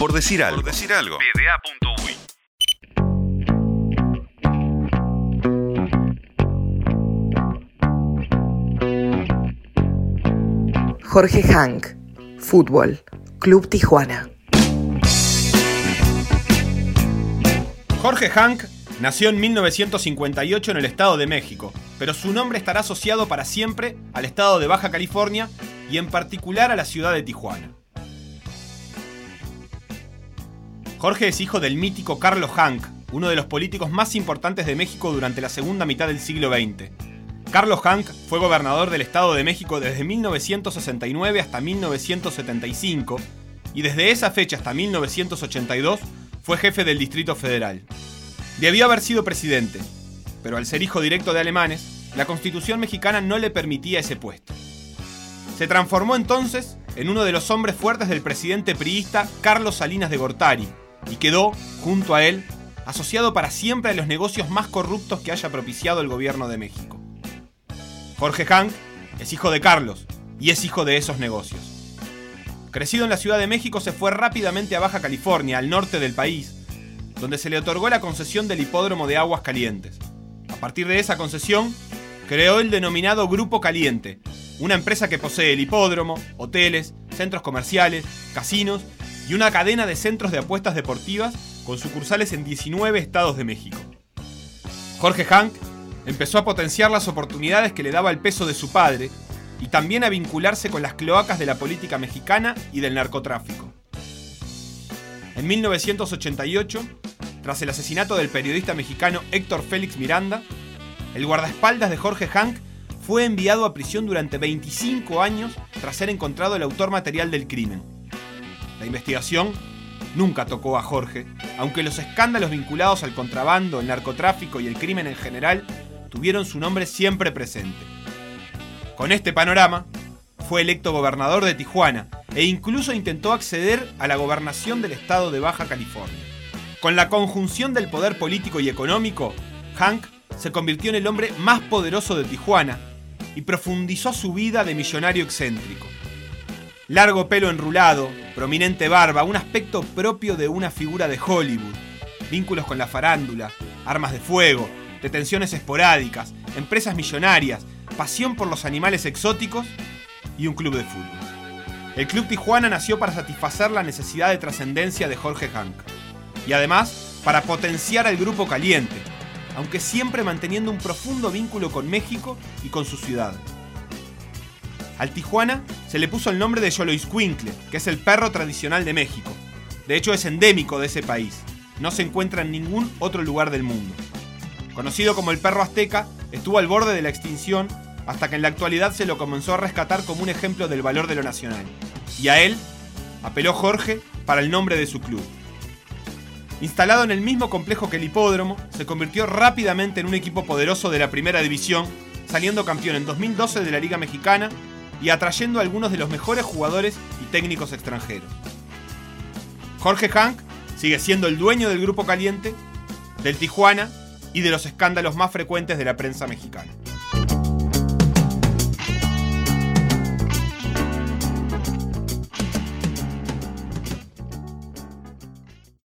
Por decir algo. Por decir algo. Jorge Hank, Fútbol, Club Tijuana. Jorge Hank nació en 1958 en el Estado de México, pero su nombre estará asociado para siempre al Estado de Baja California y en particular a la ciudad de Tijuana. Jorge es hijo del mítico Carlos Hank, uno de los políticos más importantes de México durante la segunda mitad del siglo XX. Carlos Hank fue gobernador del Estado de México desde 1969 hasta 1975 y desde esa fecha hasta 1982 fue jefe del Distrito Federal. Debió haber sido presidente, pero al ser hijo directo de alemanes, la constitución mexicana no le permitía ese puesto. Se transformó entonces en uno de los hombres fuertes del presidente priista Carlos Salinas de Gortari y quedó, junto a él, asociado para siempre a los negocios más corruptos que haya propiciado el gobierno de México. Jorge Hank es hijo de Carlos y es hijo de esos negocios. Crecido en la Ciudad de México, se fue rápidamente a Baja California, al norte del país, donde se le otorgó la concesión del hipódromo de Aguas Calientes. A partir de esa concesión, creó el denominado Grupo Caliente, una empresa que posee el hipódromo, hoteles, centros comerciales, casinos y una cadena de centros de apuestas deportivas con sucursales en 19 estados de México. Jorge Hank empezó a potenciar las oportunidades que le daba el peso de su padre y también a vincularse con las cloacas de la política mexicana y del narcotráfico. En 1988, tras el asesinato del periodista mexicano Héctor Félix Miranda, el guardaespaldas de Jorge Hank fue enviado a prisión durante 25 años tras ser encontrado el autor material del crimen. La investigación nunca tocó a Jorge, aunque los escándalos vinculados al contrabando, el narcotráfico y el crimen en general tuvieron su nombre siempre presente. Con este panorama, fue electo gobernador de Tijuana e incluso intentó acceder a la gobernación del estado de Baja California. Con la conjunción del poder político y económico, Hank se convirtió en el hombre más poderoso de Tijuana y profundizó su vida de millonario excéntrico. Largo pelo enrulado, prominente barba, un aspecto propio de una figura de Hollywood, vínculos con la farándula, armas de fuego, detenciones esporádicas, empresas millonarias, pasión por los animales exóticos y un club de fútbol. El Club Tijuana nació para satisfacer la necesidad de trascendencia de Jorge Hank y además para potenciar al grupo caliente, aunque siempre manteniendo un profundo vínculo con México y con su ciudad. Al Tijuana se le puso el nombre de Xoloitzcuintle, que es el perro tradicional de México. De hecho es endémico de ese país. No se encuentra en ningún otro lugar del mundo. Conocido como el perro azteca, estuvo al borde de la extinción hasta que en la actualidad se lo comenzó a rescatar como un ejemplo del valor de lo nacional. Y a él apeló Jorge para el nombre de su club. Instalado en el mismo complejo que el hipódromo, se convirtió rápidamente en un equipo poderoso de la primera división, saliendo campeón en 2012 de la Liga Mexicana y atrayendo a algunos de los mejores jugadores y técnicos extranjeros. Jorge Hank sigue siendo el dueño del Grupo Caliente, del Tijuana y de los escándalos más frecuentes de la prensa mexicana.